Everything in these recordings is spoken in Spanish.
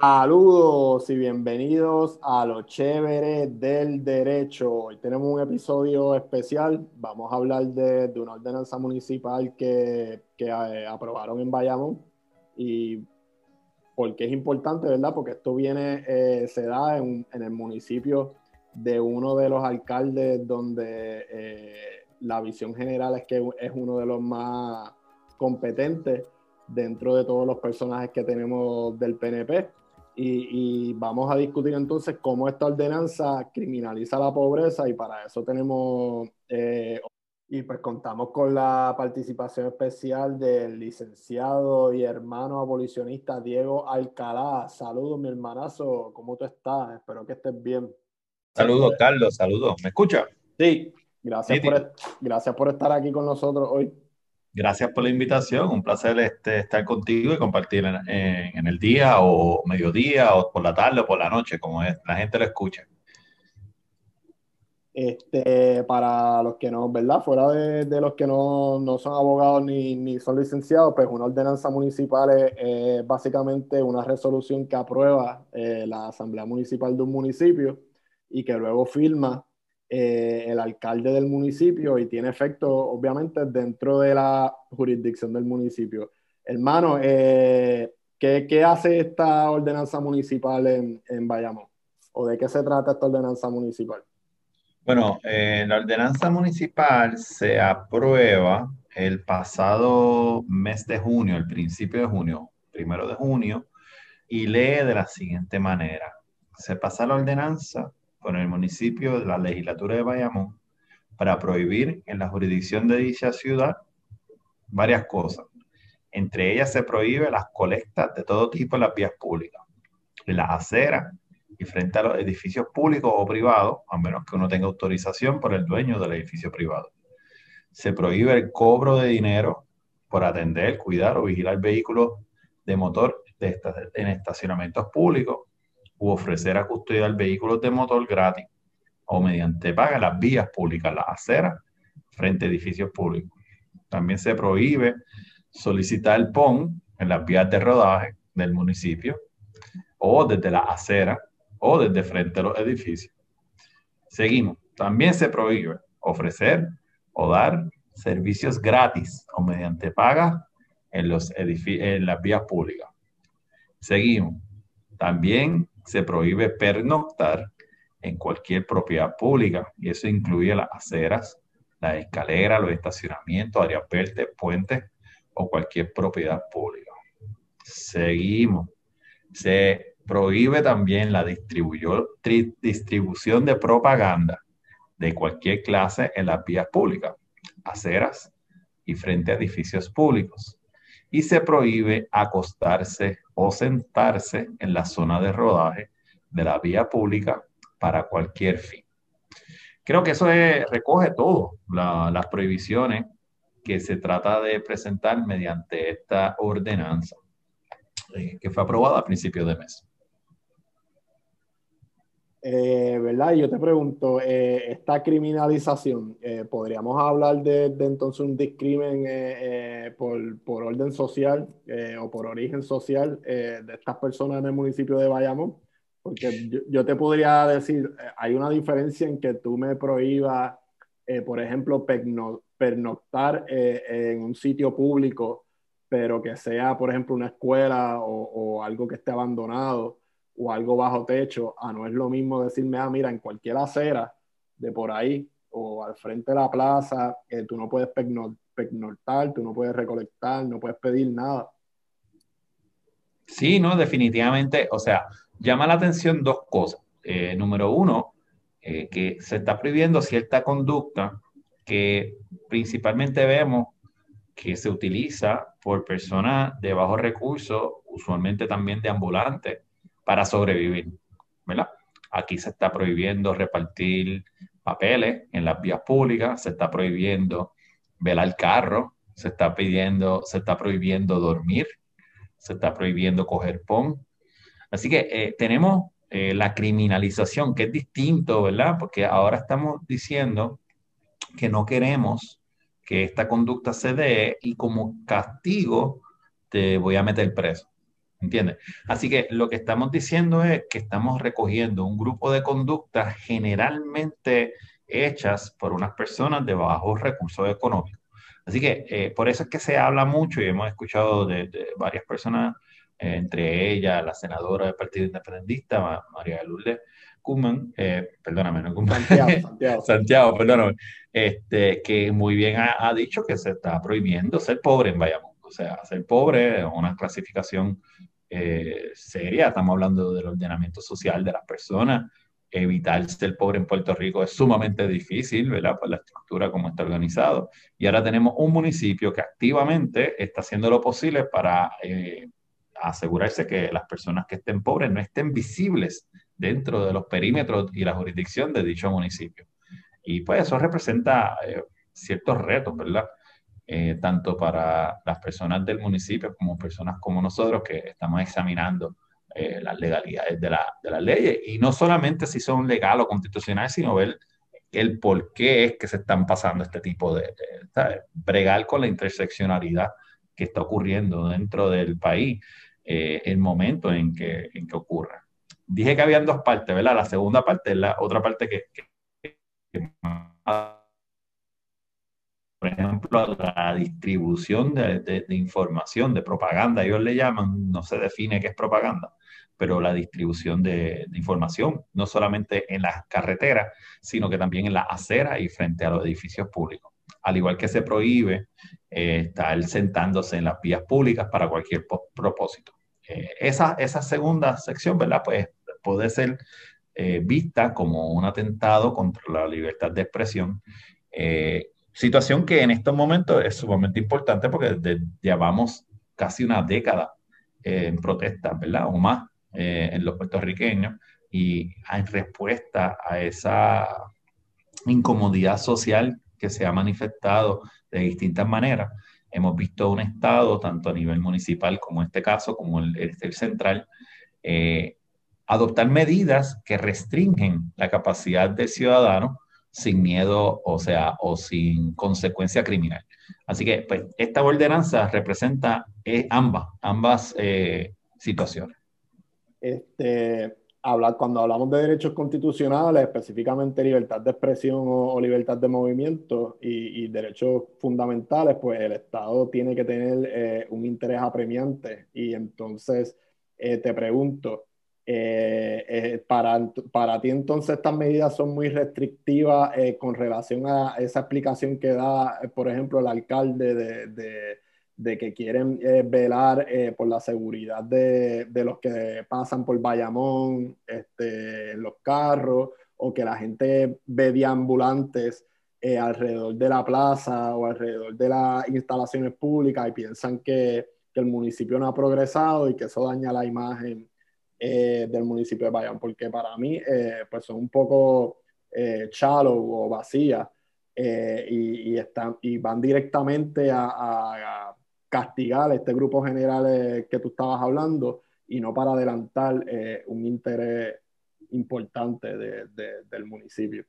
Saludos y bienvenidos a lo chévere del derecho. Hoy tenemos un episodio especial. Vamos a hablar de, una ordenanza municipal que, eh, aprobaron en Bayamón y porque es importante, ¿verdad? Porque esto viene, eh, se da en, el municipio de uno de los alcaldes donde eh, la visión general es que es uno de los más competentes dentro de todos los personajes que tenemos del PNP. Y, vamos a discutir entonces cómo esta ordenanza criminaliza la pobreza y para eso tenemos, eh, y pues contamos con la participación especial del licenciado y hermano abolicionista Diego Alcalá. Saludos, mi hermanazo, ¿cómo tú estás? Espero que estés bien. Saludos, Carlos, saludos. ¿Me escucha? Sí, gracias, por, gracias por estar aquí con nosotros hoy. Gracias por la invitación, un placer este, estar contigo y compartir en, el día o mediodía o por la tarde o por la noche, como es, la gente lo escucha. Este, para los que no, ¿verdad? Fuera de, los que no, son abogados ni, son licenciados, pues una ordenanza municipal es, básicamente una resolución que aprueba eh, la Asamblea Municipal de un municipio y que luego firma eh, el alcalde del municipio y tiene efecto, obviamente, dentro de la jurisdicción del municipio. Hermano, eh, ¿qué, hace esta ordenanza municipal en, en, Bayamón? ¿O de qué se trata esta ordenanza municipal? Bueno, eh, la ordenanza municipal se aprueba el pasado mes de junio, el principio de junio, primero de junio, y lee de la siguiente manera. Se pasa la ordenanza con el municipio de la legislatura de Bayamón para prohibir en la jurisdicción de dicha ciudad varias cosas. Entre ellas se prohíbe las colectas de todo tipo en las vías públicas, en las aceras y frente a los edificios públicos o privados, a menos que uno tenga autorización por el dueño del edificio privado. Se prohíbe el cobro de dinero por atender, cuidar o vigilar vehículos de motor en estacionamientos públicos u ofrecer a custodiar vehículos de motor gratis o mediante paga las vías públicas, las aceras, frente a edificios públicos. También se prohíbe solicitar el PON en las vías de rodaje del municipio o desde la acera o desde frente a los edificios. Seguimos. También se prohíbe ofrecer o dar servicios gratis o mediante paga en, los en las vías públicas. Seguimos. También se prohíbe pernoctar en cualquier propiedad pública y eso incluye las aceras, las escaleras, los estacionamientos, áreas verdes, puentes o cualquier propiedad pública. Seguimos. Se prohíbe también la distribución de propaganda de cualquier clase en las vías públicas, aceras y frente a edificios públicos y se prohíbe acostarse o sentarse en la zona de rodaje de la vía pública para cualquier fin. Creo que eso recoge todo, las prohibiciones que se trata de presentar mediante esta ordenanza eh, que fue aprobada a principios de mes. Eh, ¿Verdad? Y yo te pregunto, eh, esta criminalización, eh, ¿podríamos hablar de, entonces un discrimen por, orden social o por origen social de estas personas en el municipio de Bayamón? Porque yo, te podría decir, hay una diferencia en que tú me prohíbas, por ejemplo, pernoctar en un sitio público, pero que sea, por ejemplo, una escuela o algo que esté abandonado o algo bajo techo, a no es lo mismo decirme, ah, mira, en cualquier acera de por ahí o al frente de la plaza, eh, tú no puedes pegnortar, tú no puedes recolectar, no puedes pedir nada. Sí, no, definitivamente, o sea, llama la atención dos cosas. Eh, número uno, eh, que se está prohibiendo cierta conducta que principalmente vemos que se utiliza por personas de bajos recursos, usualmente también de ambulantes, para sobrevivir, ¿verdad? Aquí se está prohibiendo repartir papeles en las vías públicas, se está prohibiendo velar carro, se está pidiendo, se está prohibiendo dormir, se está prohibiendo coger pon. Así que eh, tenemos eh, la criminalización, que es distinto, ¿verdad? Porque ahora estamos diciendo que no queremos que esta conducta se dé y como castigo te voy a meter preso. ¿Entiendes? Así que lo que estamos diciendo es que estamos recogiendo un grupo de conductas generalmente hechas por unas personas de bajos recursos económicos. Así que eh, por eso es que se habla mucho y hemos escuchado de, varias personas, eh, entre ellas la senadora del Partido Independentista, María Lourdes Kuman, eh, perdóname, no Santiago, Santiago. Santiago, perdóname, este, que muy bien ha, dicho que se está prohibiendo ser pobre en Bayamón. O sea, ser pobre es una clasificación seria, estamos hablando del ordenamiento social de las personas, evitar ser pobre en Puerto Rico es sumamente difícil, ¿verdad? Por la estructura como está organizado. Y ahora tenemos un municipio que activamente está haciendo lo posible para eh, asegurarse que las personas que estén pobres no estén visibles dentro de los perímetros y la jurisdicción de dicho municipio. Y pues eso representa eh, ciertos retos, ¿verdad? Eh, tanto para las personas del municipio como personas como nosotros que estamos examinando eh, las legalidades de, la, de las leyes. Y no solamente si son legal o constitucionales, sino ver el por qué es que se están pasando este tipo de, bregar con la interseccionalidad que está ocurriendo dentro del país, eh, el momento en que, en que ocurra. Dije que habían dos partes, ¿verdad? La segunda parte es la otra parte que, por ejemplo, la distribución de, información, de propaganda, ellos le llaman, no se define qué es propaganda, pero la distribución de, información, no solamente en las carreteras, sino que también en las aceras y frente a los edificios públicos. Al igual que se prohíbe eh, estar sentándose en las vías públicas para cualquier propósito. Eh, esa, esa segunda sección, ¿verdad? Pues puede ser eh, vista como un atentado contra la libertad de expresión. Situación que en estos momentos es sumamente importante porque llevamos casi una década en protesta, ¿verdad? O más eh, en los puertorriqueños y en respuesta a esa incomodidad social que se ha manifestado de distintas maneras. Hemos visto un Estado, tanto a nivel municipal como en este caso, como el, el central, eh, adoptar medidas que restringen la capacidad del ciudadano sin miedo, o sea, o sin consecuencia criminal. Así que pues, esta ordenanza representa eh, ambas, ambas situaciones. Este, hablar, cuando hablamos de derechos constitucionales, específicamente libertad de expresión o, libertad de movimiento y, derechos fundamentales, pues el Estado tiene que tener eh, un interés apremiante. Y entonces eh, te pregunto, eh, para, para ti entonces estas medidas son muy restrictivas con relación a esa explicación que da, por ejemplo, el alcalde de de que quieren eh, velar eh, por la seguridad de, de, los que pasan por Bayamón este, los carros, o que la gente ve deambulantes eh, alrededor de la plaza o alrededor de las instalaciones públicas y piensan que, el municipio no ha progresado y que eso daña la imagen del municipio de Bayamón, porque para mí pues son un poco shallow o vacías. y, y, están, y van directamente a, a castigar este grupo general que tú estabas hablando y no para adelantar eh, un interés importante del municipio.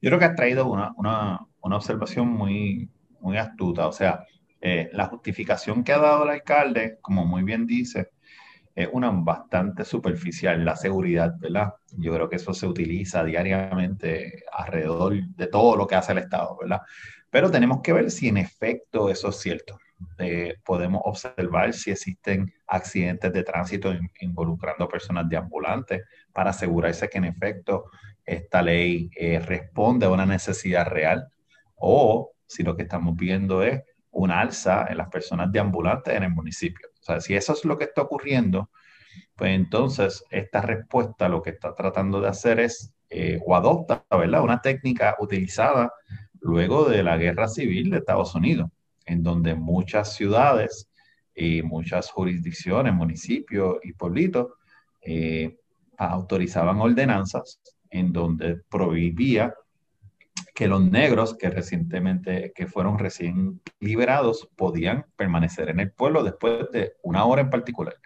Yo creo que has traído una, una, una observación muy, muy astuta. O sea, eh, la justificación que ha dado el alcalde, como muy bien dice, es una bastante superficial, la seguridad, ¿verdad? Yo creo que eso se utiliza diariamente alrededor de todo lo que hace el Estado, ¿verdad? Pero tenemos que ver si en efecto eso es cierto. Eh, podemos observar si existen accidentes de tránsito involucrando personas de ambulantes para asegurarse que en efecto esta ley eh, responde a una necesidad real o si lo que estamos viendo es un alza en las personas de ambulantes en el municipio. O sea, si eso es lo que está ocurriendo, pues entonces esta respuesta lo que está tratando de hacer es eh, o adopta, ¿verdad? Una técnica utilizada luego de la guerra civil de Estados Unidos en donde muchas ciudades y muchas jurisdicciones, municipios y pueblitos eh, autorizaban ordenanzas en donde prohibía que los negros que recientemente, que fueron recién liberados, podían permanecer en el pueblo después de una hora en particular.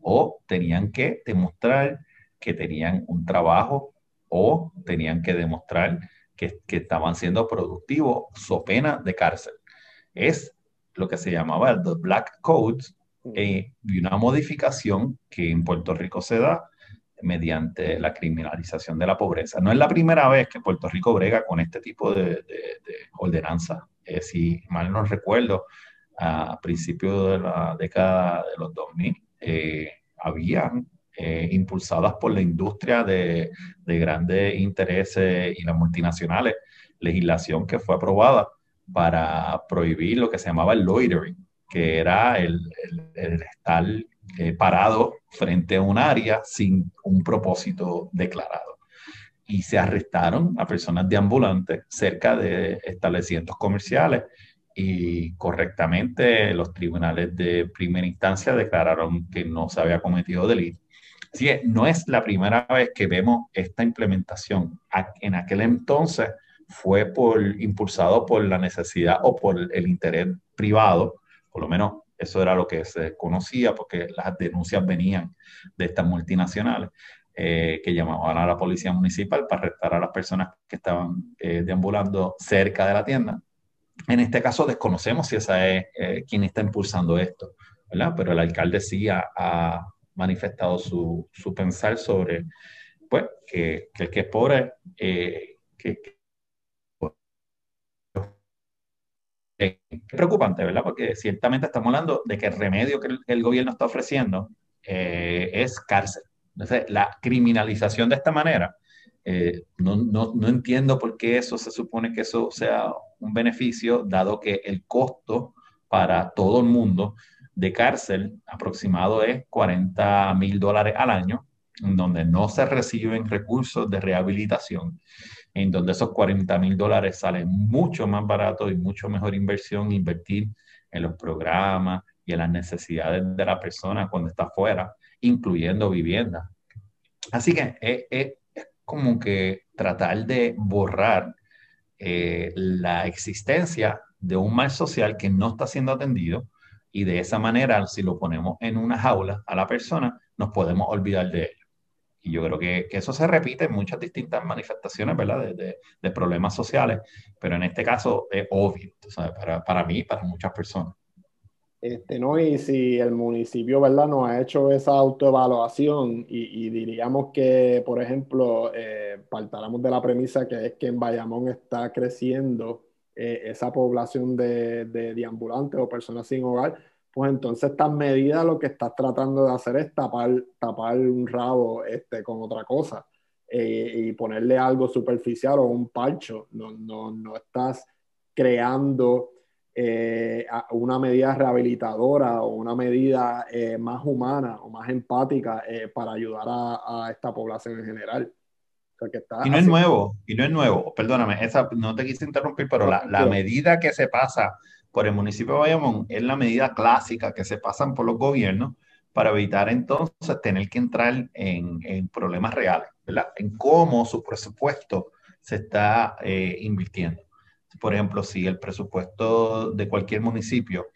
O tenían que demostrar que tenían un trabajo o tenían que demostrar que, que estaban siendo productivos so pena de cárcel es lo que se llamaba el Black Codes, eh, y una modificación que en Puerto Rico se da mediante la criminalización de la pobreza. No es la primera vez que Puerto Rico brega con este tipo de, ordenanza. Eh, si mal no recuerdo, a principios de la década de los 2000, eh, habían eh, impulsadas por la industria de, grandes intereses y las multinacionales, legislación que fue aprobada para prohibir lo que se llamaba el loitering, que era el, el estar eh, parado frente a un área sin un propósito declarado. Y se arrestaron a personas deambulantes cerca de establecimientos comerciales y correctamente los tribunales de primera instancia declararon que no se había cometido delito. Así que no es la primera vez que vemos esta implementación. En aquel entonces fue impulsado por la necesidad o por el interés privado, por lo menos eso era lo que se conocía porque las denuncias venían de estas multinacionales eh, que llamaban a la policía municipal para arrestar a las personas que estaban eh, deambulando cerca de la tienda. En este caso desconocemos si esa es eh, quien está impulsando esto, ¿verdad? Pero el alcalde sí ha, manifestado su, su, pensar sobre pues, que, que, el que es pobre, que, es preocupante, ¿verdad? Porque ciertamente estamos hablando de que el remedio que el, gobierno está ofreciendo eh, es cárcel. Entonces, la criminalización de esta manera, eh, no, no, no, entiendo por qué eso se supone que eso sea un beneficio, dado que el costo para todo el mundo de cárcel aproximado es 40 mil dólares al año, donde no se reciben recursos de rehabilitación en donde esos 40 mil dólares salen mucho más barato y mucho mejor inversión invertir en los programas y en las necesidades de la persona cuando está fuera, incluyendo vivienda. Así que es, como que tratar de borrar eh, la existencia de un mal social que no está siendo atendido y de esa manera, si lo ponemos en una jaula a la persona, nos podemos olvidar de él. Y yo creo que, eso se repite en muchas distintas manifestaciones, ¿verdad? De, de, problemas sociales, pero en este caso es obvio, ¿sabes? Para, para mí y para muchas personas. Este, ¿no? Y si el municipio, ¿verdad?, no ha hecho esa autoevaluación y, y diríamos que, por ejemplo, eh, partáramos de la premisa que es que en Bayamón está creciendo eh, esa población de, de, de ambulantes o personas sin hogar, pues entonces estas medidas lo que estás tratando de hacer es tapar, tapar un rabo este, con otra cosa eh, y ponerle algo superficial o un parcho. No, no, no estás creando eh, una medida rehabilitadora o una medida eh, más humana o más empática para ayudar a, a, esta población en general. Y no es nuevo, y no es nuevo, perdóname, esa, no te quise interrumpir, pero la, la medida que se pasa por el municipio de Bayamón es la medida clásica que se pasan por los gobiernos para evitar entonces tener que entrar en, problemas reales, ¿verdad? En cómo su presupuesto se está eh, invirtiendo. Por ejemplo, si el presupuesto de cualquier municipio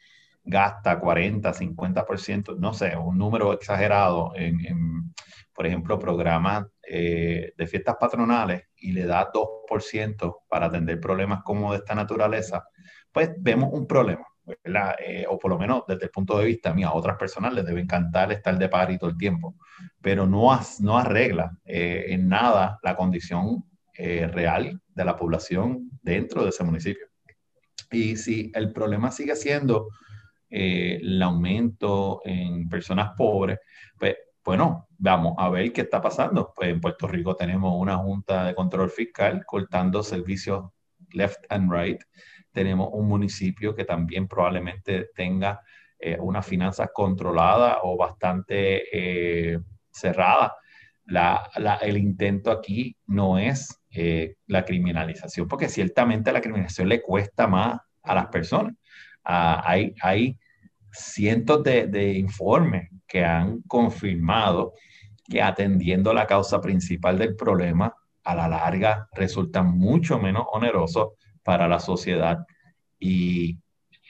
gasta 40, 50%, no sé, un número exagerado en, por ejemplo, programas eh, de fiestas patronales y le da 2% para atender problemas como de esta naturaleza, pues vemos un problema, eh, o por lo menos desde el punto de vista mío, a otras personas les debe encantar estar de party todo el tiempo, pero no, no arregla eh, en nada la condición eh, real de la población dentro de ese municipio. Y si el problema sigue siendo el aumento en personas pobres, pues bueno, vamos a ver qué está pasando. Pues en Puerto Rico tenemos una junta de control fiscal cortando servicios left and right tenemos un municipio que también probablemente tenga eh, una finanza controlada o bastante eh, cerrada. el intento aquí no es eh, la criminalización, porque ciertamente la criminalización le cuesta más a las personas. Ah, hay, hay cientos de, informes que han confirmado que atendiendo la causa principal del problema, a la larga resulta mucho menos oneroso para la sociedad y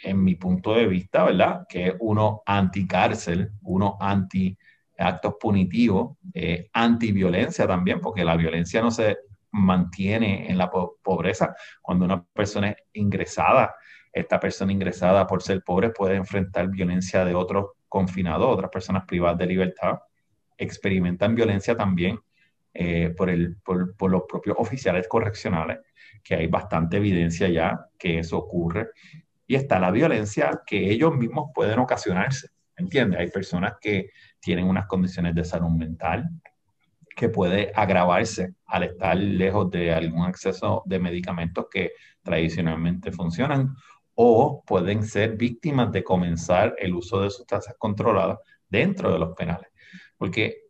en mi punto de vista, ¿verdad? Que es uno anti-cárcel, uno anti-actos punitivos, eh, anti-violencia también, porque la violencia no se mantiene en la pobreza. Cuando una persona es ingresada, esta persona ingresada por ser pobre puede enfrentar violencia de otros confinados, otras personas privadas de libertad, experimentan violencia también eh, por, el, por, por, los propios oficiales correccionales, que hay bastante evidencia ya que eso ocurre. Y está la violencia que ellos mismos pueden ocasionarse. ¿Entiendes? Hay personas que tienen unas condiciones de salud mental que puede agravarse al estar lejos de algún acceso de medicamentos que tradicionalmente funcionan o pueden ser víctimas de comenzar el uso de sustancias controladas dentro de los penales. Porque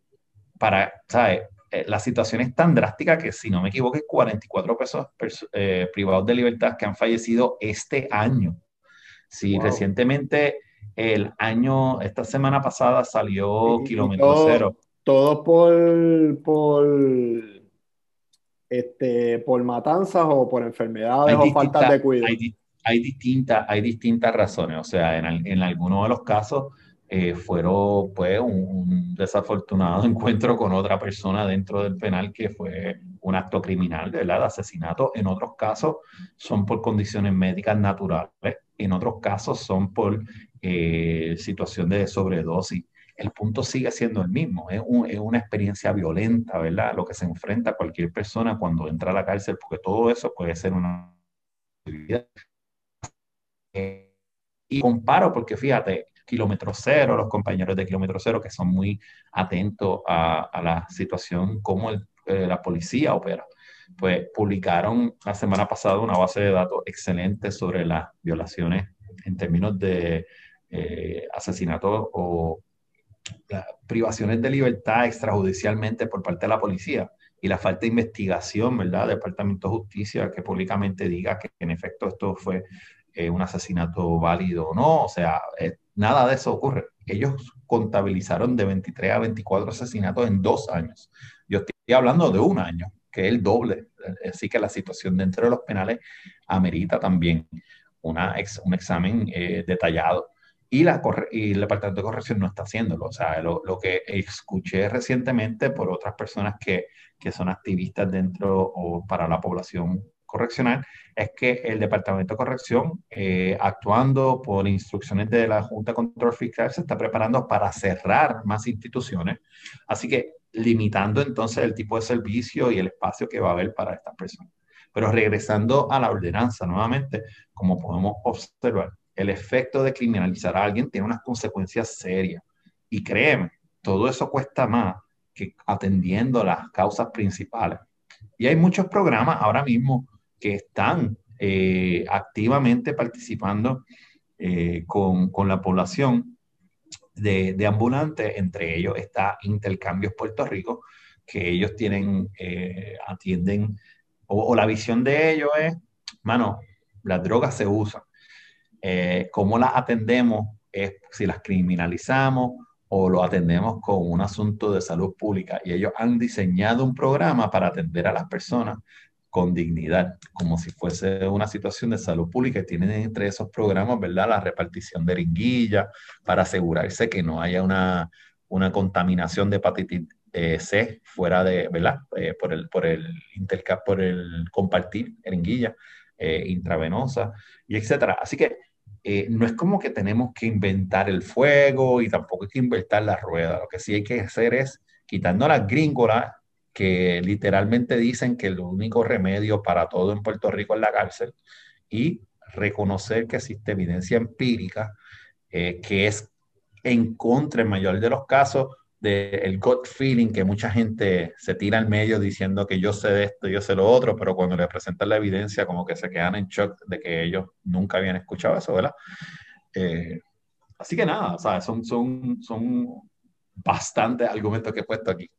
para, ¿sabes? Eh, la situación es tan drástica que, si no me equivoco, hay 44 personas eh, privados de libertad que han fallecido este año. Si recientemente, el año, esta semana pasada salió kilómetro cero. Todo por, por este, por matanzas o por enfermedades o falta de cuidado. Hay, distintas, hay distintas razones. O sea, en, algunos de los casos eh, fueron pues un, desafortunado encuentro con otra persona dentro del penal que fue un acto criminal, ¿verdad? De asesinato. En otros casos son por condiciones médicas naturales. En otros casos son por eh, situación de sobredosis el punto sigue siendo el mismo. Es, una experiencia violenta, ¿verdad? Lo que se enfrenta cualquier persona cuando entra a la cárcel, porque todo eso puede ser una y comparo porque fíjate, kilómetro cero, los compañeros de kilómetro cero que son muy atentos a, la situación, cómo eh, la policía opera, pues publicaron la semana pasada una base de datos excelente sobre las violaciones en términos de eh, asesinato o privaciones de libertad extrajudicialmente por parte de la policía y la falta de investigación, ¿verdad?, Departamento de Justicia que públicamente diga que en efecto esto fue un asesinato válido o no, o sea, eh, nada de eso ocurre. Ellos contabilizaron de 23 a 24 asesinatos en dos años. Yo estoy hablando de un año, que es el doble. Así que la situación dentro de los penales amerita también una un examen eh, detallado y, la, y el Departamento de Corrección no está haciéndolo. O sea, lo, lo que escuché recientemente por otras personas que, que, son activistas dentro o para la población correccional es que el Departamento de Corrección, eh, actuando por instrucciones de la Junta de Control Fiscal, se está preparando para cerrar más instituciones. Así que limitando entonces el tipo de servicio y el espacio que va a haber para estas personas. Pero regresando a la ordenanza nuevamente, como podemos observar, el efecto de criminalizar a alguien tiene unas consecuencias serias. Y créeme, todo eso cuesta más que atendiendo las causas principales. Y hay muchos programas ahora mismo que están eh, activamente participando eh, con, con, la población de, de, ambulantes, entre ellos está Intercambios Puerto Rico, que ellos tienen, eh, atienden, o, la visión de ellos es, mano, las drogas se usan, cómo las atendemos es si las criminalizamos o lo atendemos con un asunto de salud pública. Y ellos han diseñado un programa para atender a las personas con dignidad, como si fuese una situación de salud pública. Y tienen entre esos programas, ¿verdad? La repartición de ringuillas para asegurarse que no haya una, una contaminación de hepatitis eh, C fuera de, ¿verdad? Eh, por, el, por, el por el compartir ringuillas eh, intravenosa y etcétera. Así que eh, no es como que tenemos que inventar el fuego y tampoco hay que inventar la rueda. Lo que sí hay que hacer es quitando las gringolas que literalmente dicen que el único remedio para todo en Puerto Rico es la cárcel y reconocer que existe evidencia empírica eh, que es en contra, en mayor de los casos, del gut feeling que mucha gente se tira al medio diciendo que yo sé de esto, yo sé lo otro, pero cuando le presentan la evidencia como que se quedan en shock de que ellos nunca habían escuchado eso, ¿verdad? Eh, así que nada. Son, son, son bastantes argumentos que he puesto aquí.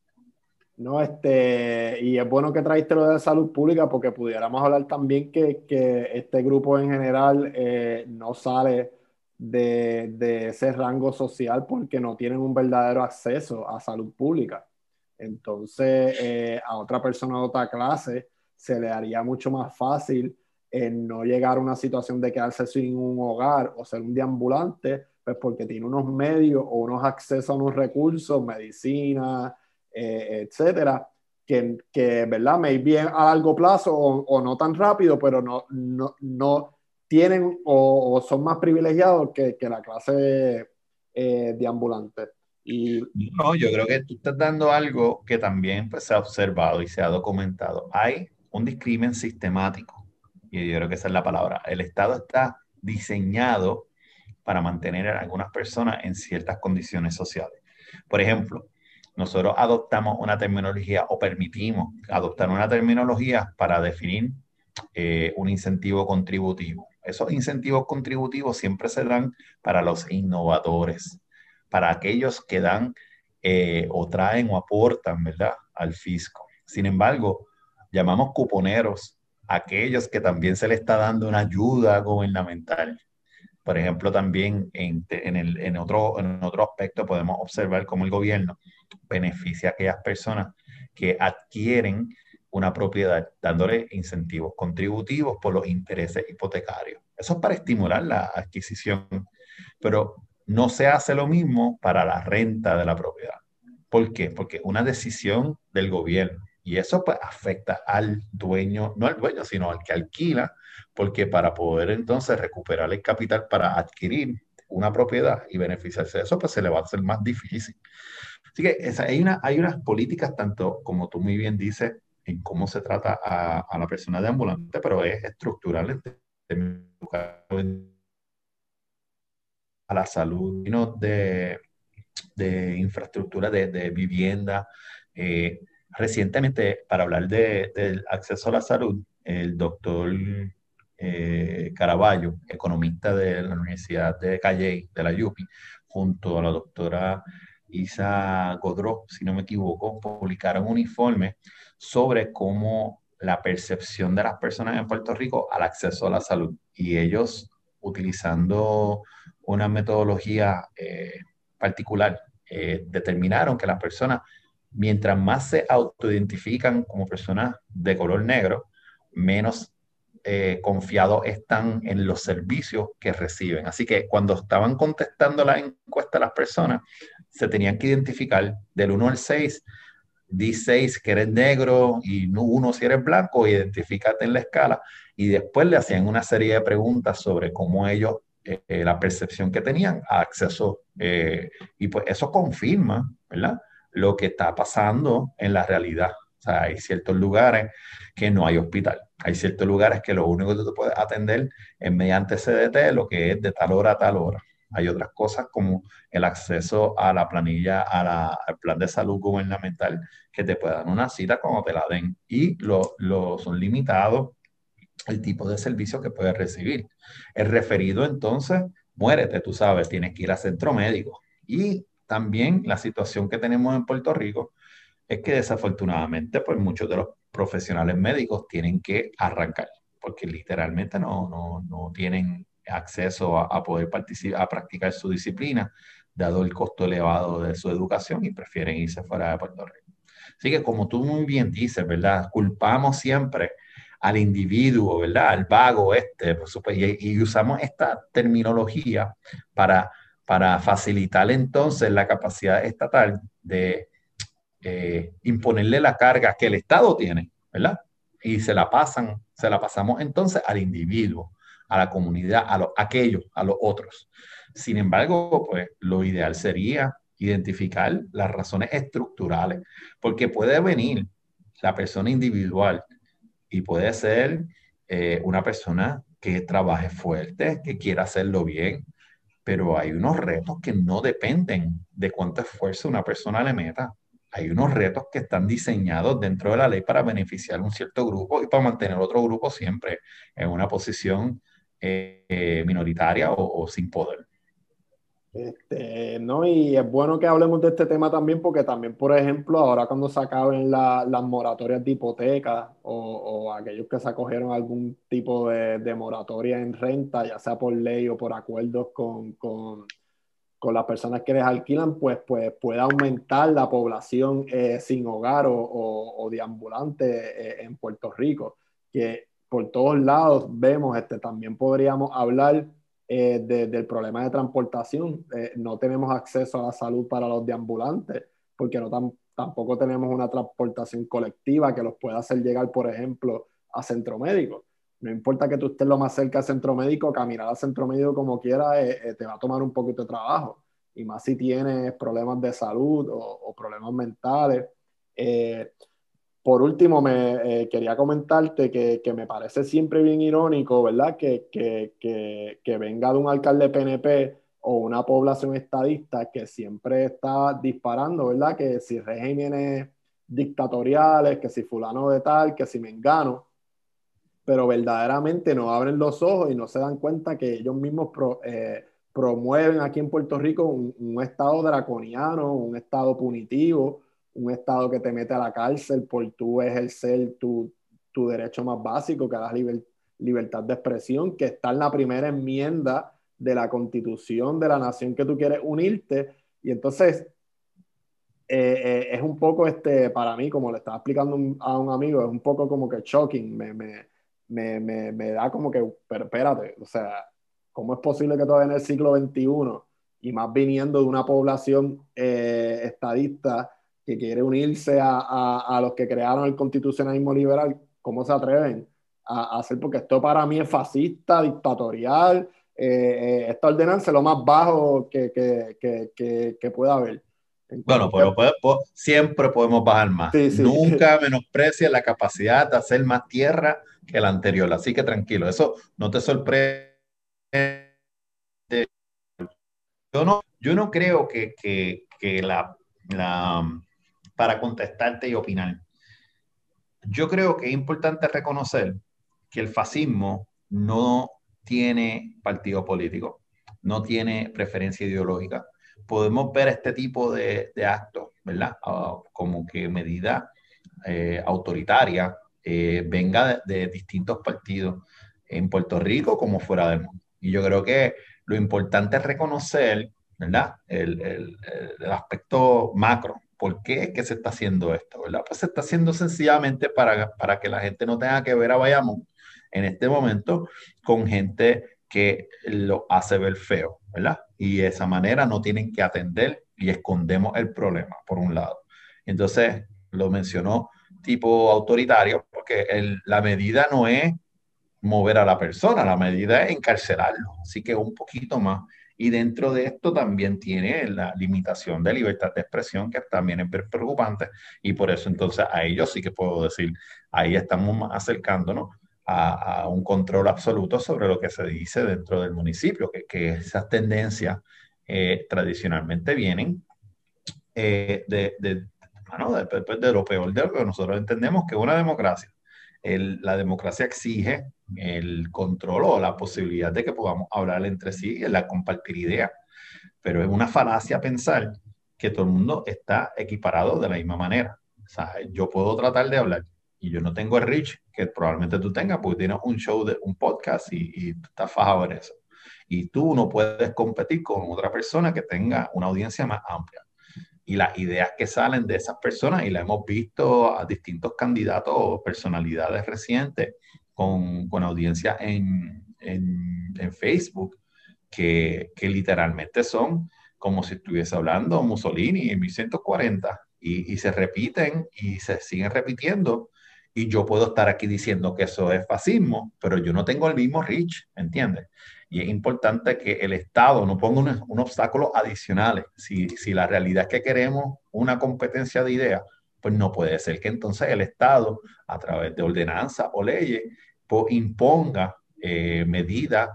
No, este, y es bueno que traiste lo de salud pública porque pudiéramos hablar también que, que este grupo en general eh, no sale de, ese rango social porque no tienen un verdadero acceso a salud pública. Entonces, eh, a otra persona de otra clase se le haría mucho más fácil en no llegar a una situación de quedarse sin un hogar o ser un deambulante, pues porque tiene unos medios o unos accesos a unos recursos, medicina, eh, etcétera, que, que, ¿verdad? bien a largo plazo o, o, no tan rápido, pero no, no, no, tienen o, son más privilegiados que, que la clase eh, de ambulantes. Y... No, yo creo que tú estás dando algo que también pues, se ha observado y se ha documentado. Hay un discrimen sistemático, y yo creo que esa es la palabra. El Estado está diseñado para mantener a algunas personas en ciertas condiciones sociales. Por ejemplo, nosotros adoptamos una terminología o permitimos adoptar una terminología para definir eh, un incentivo contributivo. Esos incentivos contributivos siempre se dan para los innovadores, para aquellos que dan eh, o traen o aportan, ¿verdad?, al fisco. Sin embargo, llamamos cuponeros aquellos que también se le está dando una ayuda gubernamental. Por ejemplo, también en, otro, en otro aspecto podemos observar cómo el gobierno beneficia a aquellas personas que adquieren una propiedad dándole incentivos contributivos por los intereses hipotecarios. Eso es para estimular la adquisición, pero no se hace lo mismo para la renta de la propiedad. ¿Por qué? Porque una decisión del gobierno y eso pues afecta al dueño, no al dueño, sino al que alquila porque para poder entonces recuperar el capital para adquirir una propiedad y beneficiarse de eso, pues se le va a hacer más difícil. Así que hay, una, hay unas políticas, tanto como tú muy bien dices, en cómo se trata a, la persona de ambulante, pero es estructural a la salud, de, de infraestructura, de, de vivienda. Eh, recientemente, para hablar de, del acceso a la salud, el doctor eh, Caraballo, economista de la Universidad de Calle, de la UPI, junto a la doctora Isa Godró, si no me equivoco, publicaron un informe sobre cómo la percepción de las personas en Puerto Rico al acceso a la salud. Y ellos, utilizando una metodología eh, particular, eh, determinaron que las personas, mientras más se autoidentifican como personas de color negro, menos eh, confiados están en los servicios que reciben. Así que cuando estaban contestando la encuesta las personas, se tenían que identificar del 1 al 6, di 6 que eres negro y 1 si eres blanco, identifícate en la escala y después le hacían una serie de preguntas sobre cómo ellos, eh, eh, la percepción que tenían a acceso y pues eso confirma, ¿verdad? Lo que está pasando en la realidad. O sea, hay ciertos lugares que no hay hospital hay ciertos lugares que lo único que tú puedes atender es mediante CDT, lo que es de tal hora a tal hora. Hay otras cosas como el acceso a la planilla, al plan de salud gubernamental, que te puedan una cita cuando te la den. Y lo, son limitados el tipo de servicio que puedes recibir. El referido entonces, muérete, tú sabes, tienes que ir al centro médico. Y también la situación que tenemos en Puerto Rico es que desafortunadamente, pues muchos de los profesionales médicos tienen que arrancar, porque literalmente no, no, no tienen acceso a, poder participar, a practicar su disciplina, dado el costo elevado de su educación y prefieren irse fuera de Puerto Rico. Así que como tú muy bien dices, ¿verdad? Culpamos siempre al individuo, ¿verdad? Al vago este, por supuesto, y, usamos esta terminología para, para facilitar entonces la capacidad estatal de eh, imponerle la carga que el Estado tiene, ¿verdad? Y se la pasan, se la pasamos entonces al individuo, a la comunidad, a, los, aquellos, a los otros. Sin embargo, pues lo ideal sería identificar las razones estructurales, porque puede venir la persona individual y puede ser eh, una persona que trabaje fuerte, que quiera hacerlo bien, pero hay unos retos que no dependen de cuánto esfuerzo una persona le meta hay unos retos que están diseñados dentro de la ley para beneficiar un cierto grupo y para mantener otro grupo siempre en una posición eh, minoritaria o, sin poder. Este, no, y es bueno que hablemos de este tema también porque también, por ejemplo, ahora cuando se acaben las moratorias de hipoteca o, aquellos que se acogieron algún tipo de, moratoria en renta, ya sea por ley o por acuerdos con con las personas que les alquilan, pues, pues puede aumentar la población eh, sin hogar o, o, deambulante eh, en Puerto Rico, que por todos lados vemos, este, también podríamos hablar eh, del problema de transportación. no tenemos acceso a la salud para los deambulantes, porque no tampoco tenemos una transportación colectiva que los pueda hacer llegar, por ejemplo, a centro médico. No importa que tú estés lo más cerca al centro médico, caminar al centro médico como quiera, eh, eh, te va a tomar un poquito de trabajo. y más si tienes problemas de salud o, problemas mentales. Eh, por último, me eh, quería comentarte que, que, me parece siempre bien irónico, ¿verdad? Que, que, que, venga de un alcalde PNP o una población estadista que siempre está disparando, ¿verdad? Que si regímenes dictatoriales, que si fulano de tal, que si me engano, pero verdaderamente no abren los ojos y no se dan cuenta que ellos mismos eh, promueven aquí en Puerto Rico un, un estado draconiano, un estado punitivo, un Estado que te mete a la cárcel por tú ejercer tu, tu derecho más básico, que es la libertad de expresión, que está en la primera enmienda de la constitución de la nación que tú quieres unirte. Y entonces, eh, eh, es un poco, este, para mí, como le estaba explicando a un amigo, es un poco como que shocking, me, me, me, me, da como que, pero espérate, o sea, ¿cómo es posible que todavía en el siglo XXI, y más viniendo de una población eh, estadista, que quiere unirse a, a, los que crearon el constitucionalismo liberal, ¿cómo se atreven a, hacer? Porque esto para mí es fascista, dictatorial, eh, eh, esta ordenanza es lo más bajo que, que, que, que pueda haber. bueno, pero siempre podemos bajar más. Nunca menosprecia la capacidad de hacer más tierra que la anterior. Así que tranquilo, eso no te sorprende. Yo no, yo no creo que, que, que la, la, para contestarte y opinar. Yo creo que es importante reconocer que el fascismo no tiene partido político, no tiene preferencia ideológica. Podemos ver este tipo de, actos, ¿verdad? Ah, como que medida eh, autoritaria eh, venga de, distintos partidos en Puerto Rico como fuera del mundo. Y yo creo que lo importante es reconocer, ¿verdad? El, el aspecto macro ¿Por qué que se está haciendo esto? ¿verdad? Pues se está haciendo sencillamente para, para que la gente no tenga que ver a Bayamón en este momento con gente que lo hace ver feo, ¿verdad? Y de esa manera no tienen que atender y escondemos el problema, por un lado. Entonces, lo mencionó tipo autoritario, porque la medida no es mover a la persona, la medida es encarcelarlo, así que un poquito más. Y dentro de esto también tiene la limitación de libertad de expresión, que también es preocupante. Y por eso entonces a ellos sí que puedo decir, ahí estamos acercándonos a, un control absoluto sobre lo que se dice dentro del municipio, que, que esas tendencias eh, tradicionalmente vienen eh, de, de, de, de, lo peor de lo que nosotros entendemos que una democracia la democracia exige el control o la posibilidad de que podamos hablar entre sí la compartir ideas. Pero es una falacia pensar que todo el mundo está equiparado de la misma manera. O sea, yo puedo tratar de hablar y yo no tengo el reach que probablemente tú tengas porque tienes un show, de un podcast y, y tú estás fajado en eso. Y tú no puedes competir con otra persona que tenga una audiencia más amplia y las ideas que salen de esas personas, y la hemos visto a distintos candidatos o personalidades recientes con, con audiencia en, en, Facebook, que, que, literalmente son como si estuviese hablando Mussolini en 1140, y, y se repiten y se siguen repitiendo. Y yo puedo estar aquí diciendo que eso es fascismo, pero yo no tengo el mismo reach, ¿entiendes? Y es importante que el Estado no ponga un, obstáculos adicionales. Si, si, la realidad es que queremos una competencia de ideas, pues no puede ser que entonces el Estado, a través de ordenanzas o leyes, pues imponga eh, medidas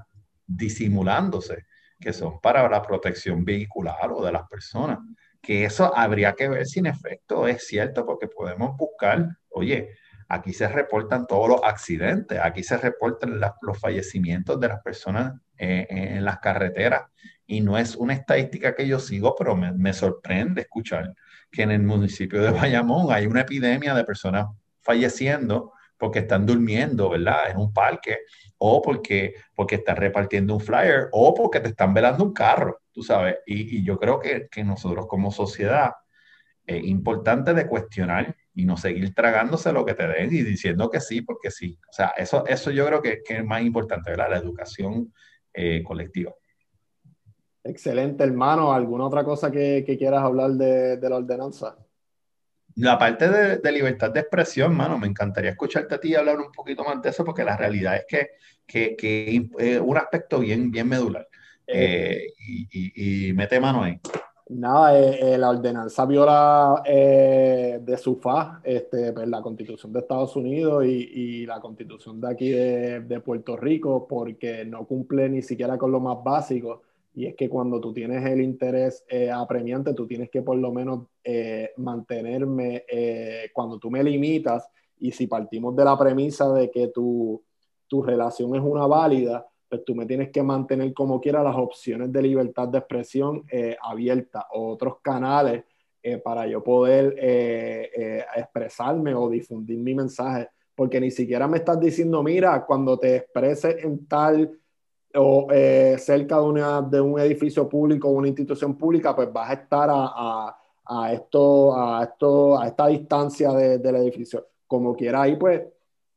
disimulándose que son para la protección vehicular o de las personas. Que eso habría que ver si en efecto es cierto, porque podemos buscar, oye, Aquí se reportan todos los accidentes, aquí se reportan los fallecimientos de las personas eh, en las carreteras. Y no es una estadística que yo sigo, pero me, me, sorprende escuchar que en el municipio de Bayamón hay una epidemia de personas falleciendo porque están durmiendo, ¿verdad? En un parque, o porque, porque están repartiendo un flyer, o porque te están velando un carro, tú sabes. Y, yo creo que, que nosotros como sociedad, es importante de cuestionar y no seguir tragándose lo que te den y diciendo que sí, porque sí. O sea, eso, eso yo creo que, que es más importante, ¿verdad? La educación eh, colectiva. Excelente, hermano. ¿Alguna otra cosa que, que quieras hablar de, de, la ordenanza? La parte de, de, libertad de expresión, hermano, me encantaría escucharte a ti hablar un poquito más de eso, porque la realidad es que, que, que es un aspecto bien, bien medular. y, mete mano ahí. Nada, la ordenanza viola de su faz este, pues, la constitución de Estados Unidos y, la constitución de aquí de, Puerto Rico porque no cumple ni siquiera con lo más básico. Y es que cuando tú tienes el interés apremiante, tú tienes que por lo menos mantenerme, cuando tú me limitas, y si partimos de la premisa de que tu, tu relación es una válida, pues tú me tienes que mantener como quiera las opciones de libertad de expresión eh, abiertas o otros canales eh, para yo poder eh, expresarme o difundir mi mensaje. Porque ni siquiera me estás diciendo, mira, cuando te expreses en tal o cerca de, una, de un edificio público o una institución pública, pues vas a estar a, a, esto, a, esto, a esta distancia del edificio como quiera ahí, pues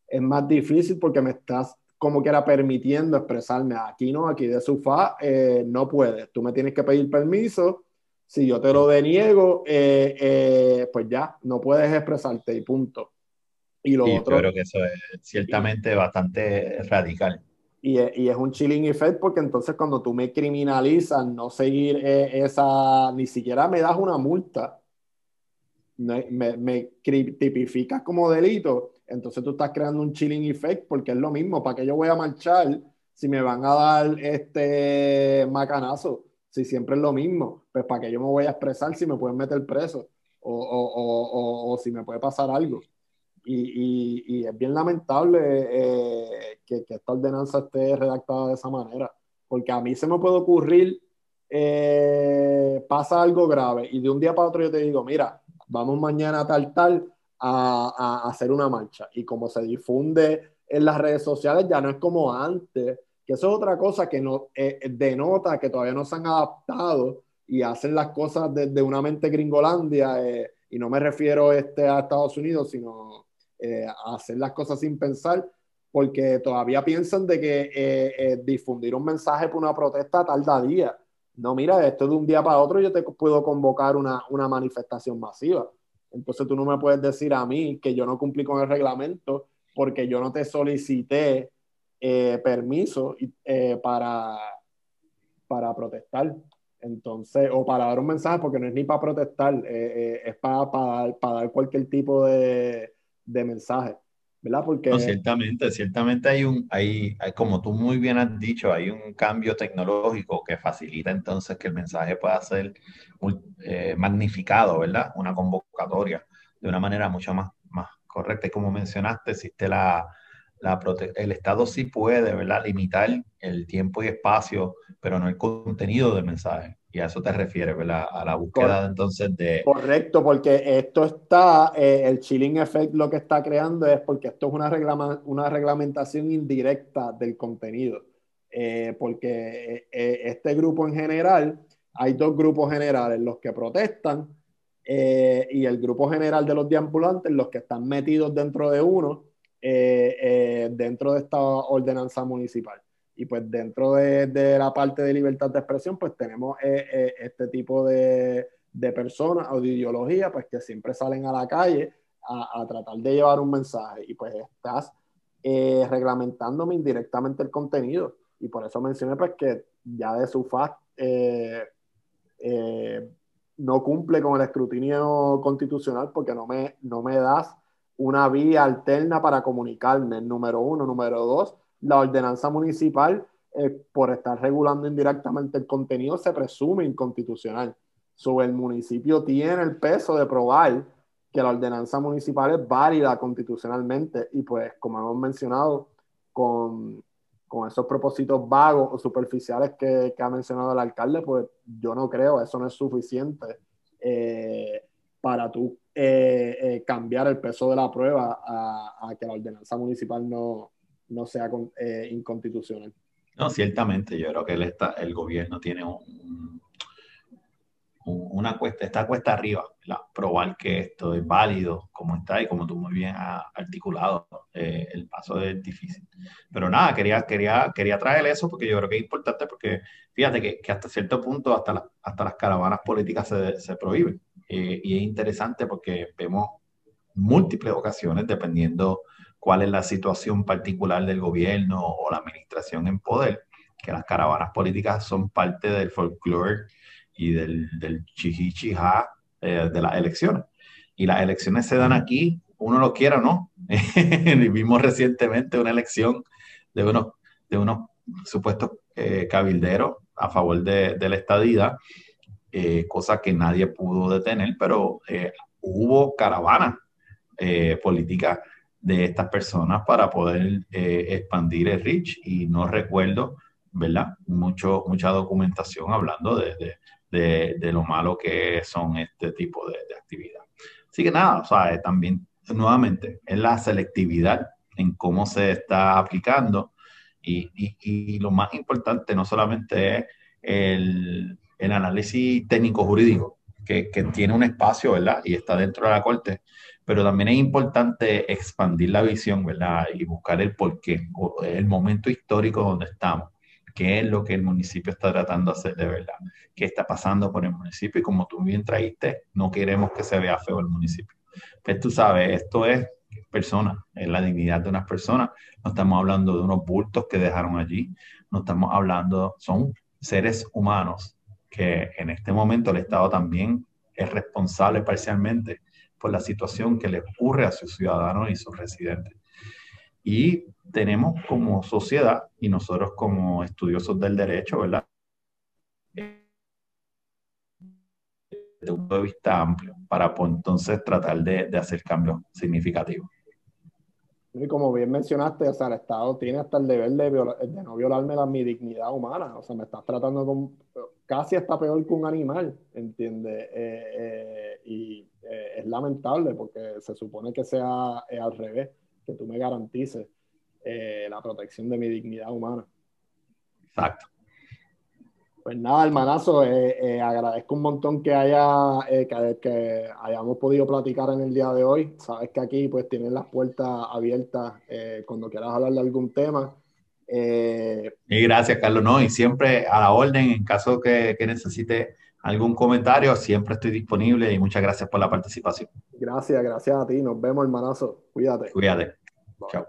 es más difícil porque me estás como quiera permitiendo expresarme. Aquí no, aquí de sofá eh, no puedes. Tú me tienes que pedir permiso. Si yo te lo deniego, eh, eh, pues ya, no puedes expresarte y punto. Y lo otro. creo que eso es ciertamente bastante radical. Y, y, es un chilling effect porque entonces cuando tú me criminalizas no seguir esa, ni siquiera me das una multa, me, me, tipificas como delito, entonces tú estás creando un chilling effect porque es lo mismo, ¿para qué yo voy a marchar si me van a dar este macanazo? Si siempre es lo mismo, pues ¿para qué yo me voy a expresar si me pueden meter preso o, o, o, si me puede pasar algo? Y, y, es bien lamentable eh, que, que, esta ordenanza esté redactada de esa manera, porque a mí se me puede ocurrir, eh, pasa algo grave y de un día para otro yo te digo, mira, vamos mañana tal, tal, a, hacer una marcha. Y como se difunde en las redes sociales, ya no es como antes, que eso es otra cosa que no, eh, denota que todavía no se han adaptado y hacen las cosas desde una mente gringolandia, eh, y no me refiero este, a Estados Unidos, sino eh, a hacer las cosas sin pensar, porque todavía piensan de que difundir un mensaje por una protesta tarda días no, mira, esto de un día para otro yo te puedo convocar una, una manifestación masiva. Entonces tú no me puedes decir a mí que yo no cumplí con el reglamento porque yo no te solicité eh, permiso eh, para, para protestar. Entonces, o para dar un mensaje, porque no es ni para protestar, eh, es para, para, para, dar cualquier tipo de, de mensaje. ¿verdad? Porque... ciertamente, ciertamente hay un, hay, hay, como tú muy bien has dicho, hay un cambio tecnológico que facilita entonces que el mensaje pueda ser eh, magnificado, ¿verdad? Una convocatoria de una manera mucho más, más correcta. Y como mencionaste, existe la, la el Estado sí puede, ¿verdad? Limitar el tiempo y espacio, pero no el contenido del mensaje. Y a eso te refieres, ¿verdad? A la búsqueda entonces de... Correcto, porque esto está, eh, el chilling effect lo que está creando es porque esto es una, una reglamentación indirecta del contenido. Eh, porque eh, este grupo en general, hay dos grupos generales, los que protestan y el grupo general de los deambulantes, los que están metidos dentro de uno, dentro de esta ordenanza municipal. Y pues dentro de, de, la parte de libertad de expresión, pues tenemos eh, eh, este tipo de, de, personas o de ideología, pues que siempre salen a la calle a, a tratar de llevar un mensaje. Y pues estás eh, reglamentándome indirectamente el contenido. Y por eso mencioné pues que ya de su faz no cumple con el escrutinio constitucional porque no me, no me das una vía alterna para comunicarme, número uno. Número dos, la ordenanza municipal, eh, por estar regulando indirectamente el contenido, se presume inconstitucional. Sobre el municipio tiene el peso de probar que la ordenanza municipal es válida constitucionalmente y pues como hemos mencionado con, con esos propósitos vagos o superficiales que, que, ha mencionado el alcalde, pues yo no creo, eso no es suficiente eh, para tú eh, cambiar el peso de la prueba a, a, que la ordenanza municipal no, no sea eh, inconstitucional. No, ciertamente, yo creo que el, el gobierno tiene un, una cuesta, está cuesta arriba, probar que esto es válido, como está y como tú muy bien has articulado, eh, el paso es difícil. Pero nada, quería, quería, quería traer eso porque yo creo que es importante porque fíjate que, que hasta cierto punto hasta, hasta las caravanas políticas se, se prohíben. Eh, y es interesante porque vemos múltiples ocasiones, dependiendo cuál es la situación particular del gobierno o la administración en poder, que las caravanas políticas son parte del folclore y del, del chihichijá eh, de las elecciones. Y las elecciones se dan aquí, uno lo quiera o no. Vimos recientemente una elección de unos, de unos supuestos eh, cabilderos a favor de, de la estadidad, eh, cosa que nadie pudo detener, pero hubo caravanas políticas de estas personas para poder expandir el REACH y no recuerdo ¿verdad? Mucho, mucha documentación hablando de, de, de, lo malo que son este tipo de, de actividad. Así que nada, o sea, también, nuevamente, es la selectividad en cómo se está aplicando y, y, lo más importante no solamente es el, el análisis técnico-jurídico, que, que, tiene un espacio, ¿verdad? Y está dentro de la corte, pero también es importante expandir la visión, ¿verdad? Y buscar el porqué, el momento histórico donde estamos qué es lo que el municipio está tratando de hacer de verdad, qué está pasando con el municipio y como tú bien traíste, no queremos que se vea feo el municipio. Pues tú sabes, esto es personas, es la dignidad de unas personas, no estamos hablando de unos bultos que dejaron allí, no estamos hablando, son seres humanos que en este momento el Estado también es responsable parcialmente por la situación que le ocurre a sus ciudadanos y sus residentes. Y tenemos como sociedad y nosotros como estudiosos del derecho, ¿verdad? De un punto de vista amplio, para entonces tratar de, de hacer cambios significativos. Y como bien mencionaste, o sea, el Estado tiene hasta el deber de, de no violarme la, mi dignidad humana. O sea, me estás tratando como casi hasta peor que un animal, ¿entiendes? Eh, eh, y eh, es lamentable porque se supone que sea al revés que tú me garantices eh, la protección de mi dignidad humana. Exacto. Pues nada, hermanazo, eh, eh, agradezco un montón que, haya, que, que, hayamos podido platicar en el día de hoy. Sabes que aquí pues tienes las puertas abiertas cuando quieras hablar de algún tema. y gracias, Carlos. No, y siempre a la orden, en caso que, que necesite algún comentario, siempre estoy disponible y muchas gracias por la participación. Gracias, gracias a ti. Nos vemos, hermanazo. Cuídate. Cuídate. Chao.